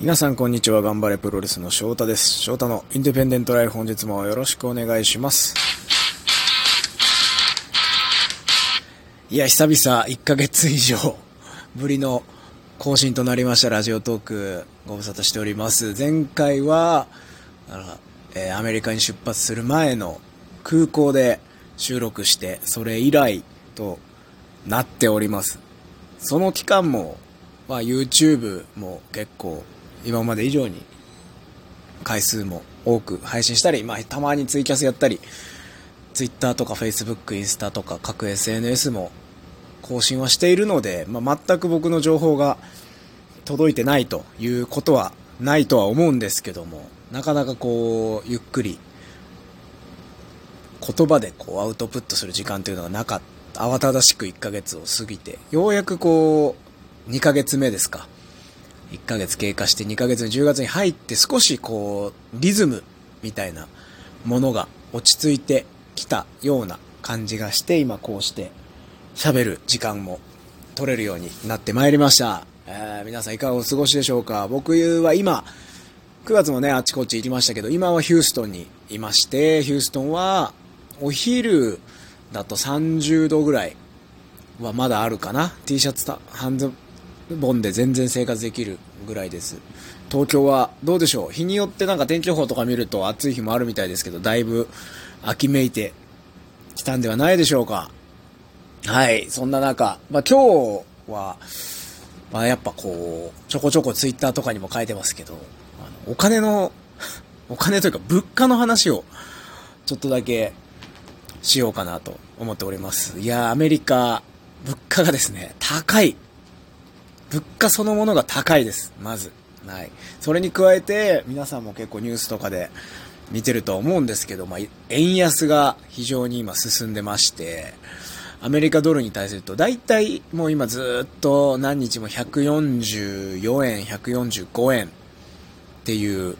皆さんこんにちは。頑張れプロレスの翔太です。翔太のインディペンデントライフ本日もよろしくお願いします。いや、久々1ヶ月以上ぶりの更新となりましたラジオトークご無沙汰しております。前回は、えーアメリカに出発する前の空港で収録して、それ以来となっております。その期間も、まあ、YouTube も結構今まで以上に回数も多く配信したり、まあ、たまにツイキャスやったり Twitter とか Facebook、インスタとか各 SNS も更新はしているので、まあ、全く僕の情報が届いてないということはないとは思うんですけどもなかなかこうゆっくり言葉でこうアウトプットする時間というのがなかった慌ただしく1ヶ月を過ぎてようやくこう2ヶ月目ですか。1ヶ月経過して2ヶ月に10月に入って少しこうリズムみたいなものが落ち着いてきたような感じがして今こうして喋る時間も取れるようになってまいりました、えー皆さんいかがお過ごしでしょうか？僕は今9月もねあちこち行きましたけど今はヒューストンにいましてヒューストンはお昼だと30度ぐらいはまだあるかな。T シャツと半ズボンで全然生活できるぐらいです。東京はどうでしょう？日によってなんか天気予報とか見ると暑い日もあるみたいですけどだいぶ秋めいてきたんではないでしょうか？はいそんな中、まあ、今日は、まあ、やっぱこうちょこちょこツイッターとかにも書いてますけどあのお金の お金というか物価の話をちょっとだけしようかなと思っております。いやーアメリカ物価がですね高い。物価そのものが高いです、まず。はい。それに加えて、皆さんも結構ニュースとかで見てると思うんですけど、まあ、円安が非常に今進んでまして、アメリカドルに対すると、大体もう今ずっと何日も144円、145円っていう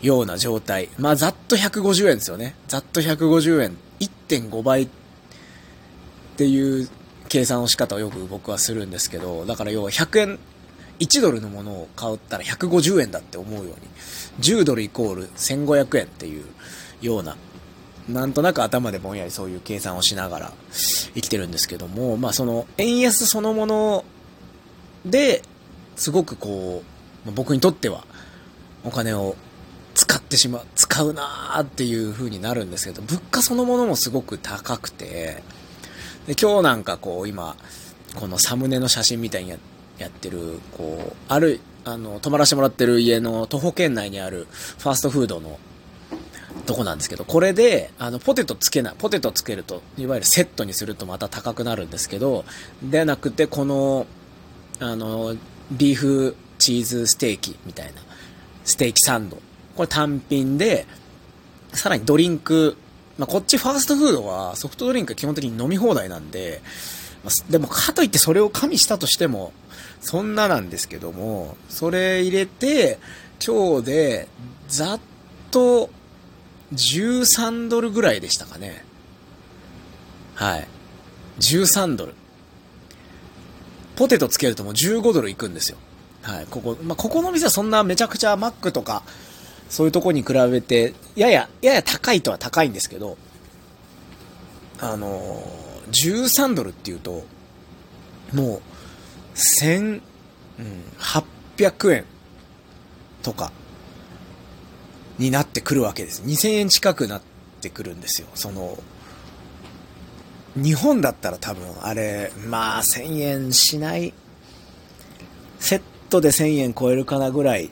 ような状態。まあ、ざっと150円ですよね。ざっと150円。1.5倍っていう計算の仕方をよく僕はするんですけど、だから要は100円、1ドルのものを買ったら150円だって思うように、10ドルイコール1500円っていうような、なんとなく頭でぼんやりそういう計算をしながら生きてるんですけども、まあその円安そのもので、すごくこう、ま僕にとってはお金を使ってしまう、使うなーっていう風になるんですけど、物価そのものもすごく高くて、で今日なんかこう今このサムネの写真みたいにやってるこうあるあの泊まらせてもらってる家の徒歩圏内にあるファーストフードのとこなんですけどこれであのポテトつけないポテトつけるといわゆるセットにするとまた高くなるんですけどではなくてこのあのビーフチーズステーキみたいなステーキサンド。これ単品でさらにドリンクまあ、こっちファーストフードはソフトドリンク基本的に飲み放題なんで、まあでもかといってそれを加味したとしても、そんななんですけども、それ入れて、今日でざっと13ドルぐらいでしたかね。はい。13ドル。ポテトつけるともう15ドルいくんですよ。はい。ここ、まあ、ここの店はそんなめちゃくちゃマックとか、そういうとこに比べて、やや、やや高いとは高いんですけど、あのー、13ドルっていうと、もう、1800円とか、になってくるわけです。2000円近くなってくるんですよ。その、日本だったら多分、あれ、まあ、1000円しない、セットで1000円超えるかなぐらい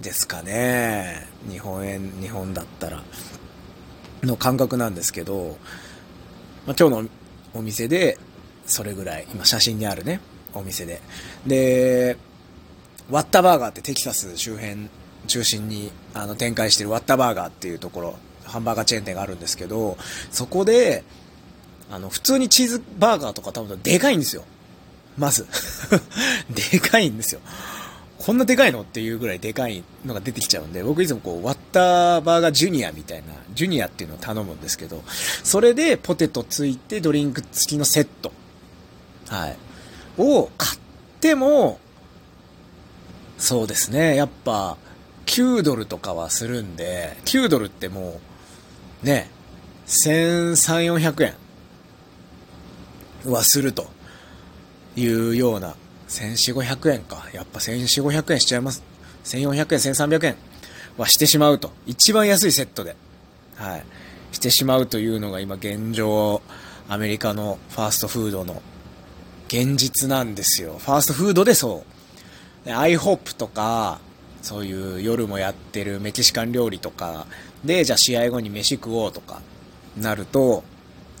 ですかね。日本円日本だったらの感覚なんですけど、まあ、今日のお店でそれぐらい今写真にあるねお店で。でワッタバーガーってテキサス周辺中心にあの展開してるワッタバーガーっていうところハンバーガーチェーン店があるんですけどそこであの普通にチーズバーガーとか食べたらでかいんですよ。まず。でかいんですよ。こんなでかいの？っていうぐらいでかいのが出てきちゃうんで、僕いつもこう、ワッターバーガージュニアみたいな、ジュニアっていうのを頼むんですけど、それでポテトついてドリンク付きのセット、はい、を買っても、そうですね。やっぱ、9ドルとかはするんで、9ドルってもう、ね、1300、400円はするというような、1400、500円か。やっぱ1400、500円しちゃいます。1400円、1300円はしてしまうと。一番安いセットで。はい。してしまうというのが今現状、アメリカのファーストフードの現実なんですよ。ファーストフードでそう。アイホップとか、そういう夜もやってるメキシカン料理とかで、じゃあ試合後に飯食おうとかなると、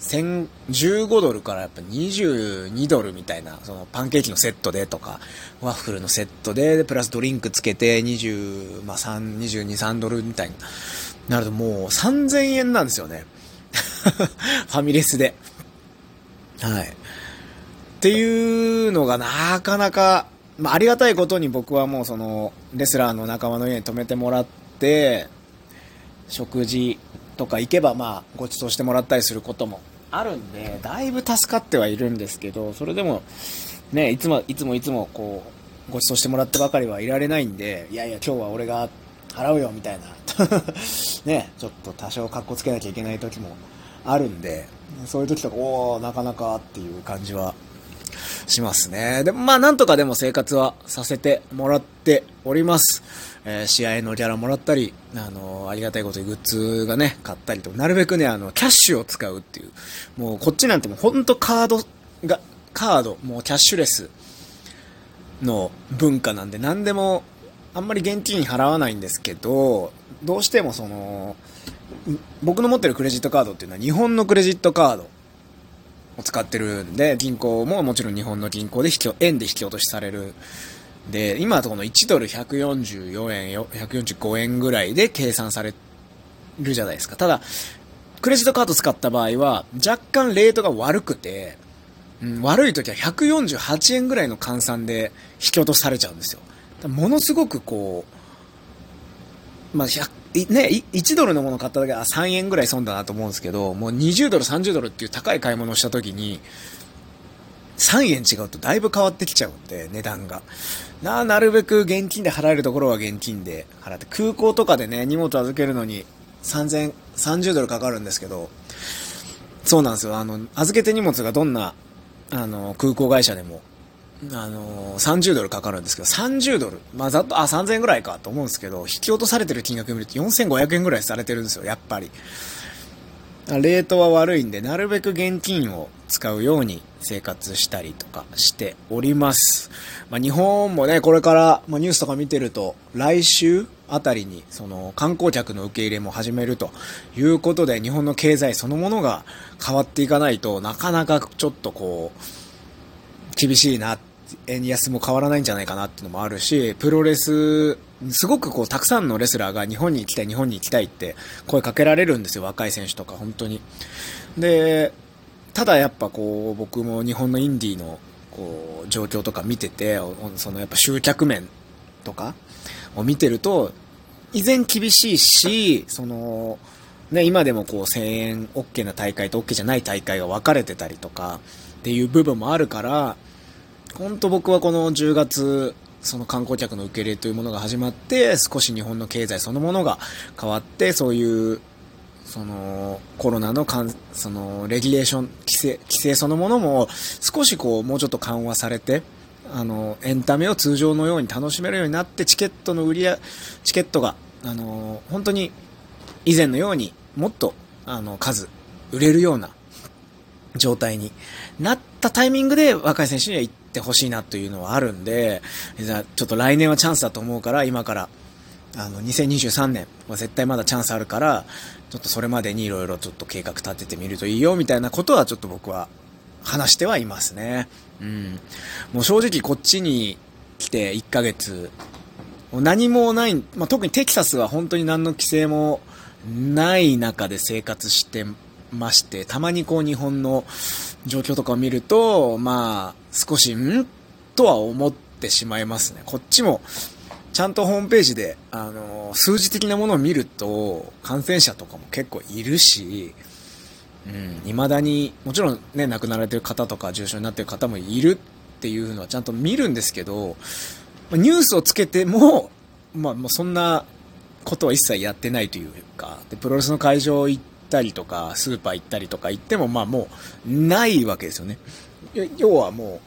15ドルからやっぱ22ドルみたいな、そのパンケーキのセットでとか、ワッフルのセットで、プラスドリンクつけて20、まあ3、22、3ドルみたいになるともう3000円なんですよね。ファミレスで。はい。っていうのがなかなか、まあ、ありがたいことに僕はもうその、レスラーの仲間の家に泊めてもらって、食事とか行けばまあ、ご馳走してもらったりすることもあるんで、だいぶ助かってはいるんですけど、それでも、ね、いつも、いつもいつもこう、ご馳走してもらってばかりはいられないんで、いやいや、今日は俺が払うよ、みたいな。ね、ちょっと多少格好つけなきゃいけない時もあるんで、そういう時とか、おー、なかなかっていう感じはしますね。でもまあなんとかでも生活はさせてもらっております。えー、試合のギャラもらったり、あのー、ありがたいことにグッズがね、買ったりと、なるべくね、あの、キャッシュを使うっていう。もうこっちなんてもうほんとカードが、カード、もうキャッシュレスの文化なんで、何でも、あんまり現金払わないんですけど、どうしてもその、僕の持ってるクレジットカードっていうのは日本のクレジットカードを使ってるんで、銀行ももちろん日本の銀行で引き、円で引き落としされる。で、今のとこの1ドル144円、145円ぐらいで計算されるじゃないですか。ただ、クレジットカード使った場合は、若干レートが悪くて、うん、悪い時は148円ぐらいの換算で引き落とされちゃうんですよ。ものすごくこう、まあ、ね、1ドルのもの買っただけは3円ぐらい損だなと思うんですけど、もう20ドル、30ドルっていう高い買い物をした時に、3円違うとだいぶ変わってきちゃうんで、値段が。な、なるべく現金で払えるところは現金で払って、空港とかでね、荷物預けるのに3000、30ドルかかるんですけど、そうなんですよ。あの、預けて荷物がどんな、あの、空港会社でもあのー、30ドルかかるんですけど、30ドル。まあ、ざっと、あ、3000円ぐらいかと思うんですけど、引き落とされてる金額見ると4500円ぐらいされてるんですよ、やっぱり。レートは悪いんで、なるべく現金を使うように生活したりとかしております。まあ、日本もね、これから、まあ、ニュースとか見てると、来週あたりに、その、観光客の受け入れも始めるということで、日本の経済そのものが変わっていかないとなかなかちょっとこう、厳しいなっ、円安も変わらないんじゃないかなっていうのもあるし、プロレス、すごくこう、たくさんのレスラーが日本に行きたい、日本に行きたいって声かけられるんですよ、若い選手とか、本当に。で、ただやっぱこう、僕も日本のインディーのこう、状況とか見てて、そのやっぱ集客面とかを見てると、依然厳しいし、その、ね、今でもこう1000円 OK な大会と OK じゃない大会が分かれてたりとかっていう部分もあるから、本当僕はこの10月、その観光客の受け入れというものが始まって、少し日本の経済そのものが変わって、そういう、その、コロナのかん、その、レギュレーション、規制、規制そのものも、少しこう、もうちょっと緩和されて、あの、エンタメを通常のように楽しめるようになって、チケットの売りや、チケットが、あの、本当に、以前のように、もっと、あの、数、売れるような状態になったタイミングで若い選手には行ってほしいなというのはあるんで、じゃあちょっと来年はチャンスだと思うから、今から、あの、2023年は絶対まだチャンスあるから、ちょっとそれまでにいろいろちょっと計画立ててみるといいよ、みたいなことはちょっと僕は話してはいますね。うん。もう正直こっちに来て1ヶ月、もう何もない、まあ、特にテキサスは本当に何の規制もない中で生活してまして、たまにこう日本の状況とかを見ると、まあ、少し、ん？とは思ってしまいますね。こっちも、ちゃんとホームページで、あの、数字的なものを見ると、感染者とかも結構いるし、うん、未だに、もちろんね、亡くなられてる方とか重症になってる方もいるっていうのはちゃんと見るんですけど、ニュースをつけても、まあもうそんなことは一切やってないというか、で、プロレスの会場行ったりとか、スーパー行ったりとか行っても、まあもう、ないわけですよね。要はもう、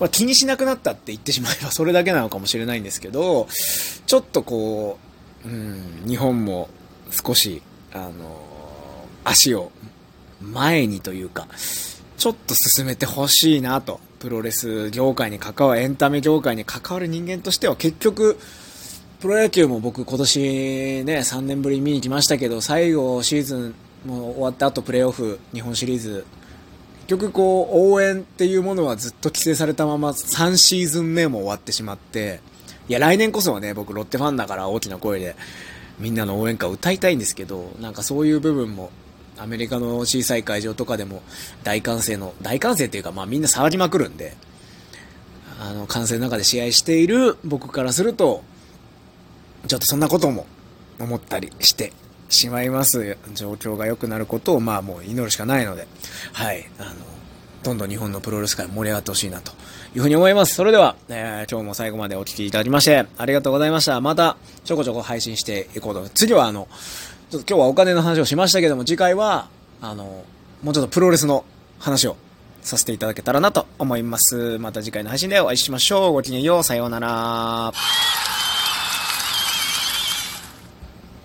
まあ、気にしなくなったって言ってしまえばそれだけなのかもしれないんですけど、ちょっとこう、うん、日本も少し、あの、足を前にというか、ちょっと進めてほしいなと。プロレス業界に関わる、エンタメ業界に関わる人間としては結局、プロ野球も僕今年ね、3年ぶりに見に来ましたけど、最後シーズンも終わった後プレーオフ、日本シリーズ、局こう、応援っていうものはずっと規制されたまま3シーズン目も終わってしまって、いや、来年こそはね、僕ロッテファンだから大きな声でみんなの応援歌を歌いたいんですけど、なんかそういう部分もアメリカの小さい会場とかでも大歓声の、大歓声っていうかまあみんな騒ぎまくるんで、あの、歓声の中で試合している僕からすると、ちょっとそんなことも思ったりしてしまいます。状況が良くなることをまあもう祈るしかないので、はい、あの、どんどん日本のプロレス界盛り上がってほしいなというふうに思います。それでは、えー、今日も最後までお聴きいただきまして、ありがとうございました。また、ちょこちょこ配信していこうと。次はあの、ちょっと今日はお金の話をしましたけども、次回は、あの、もうちょっとプロレスの話をさせていただけたらなと思います。また次回の配信でお会いしましょう。ごきげんよう。さようなら。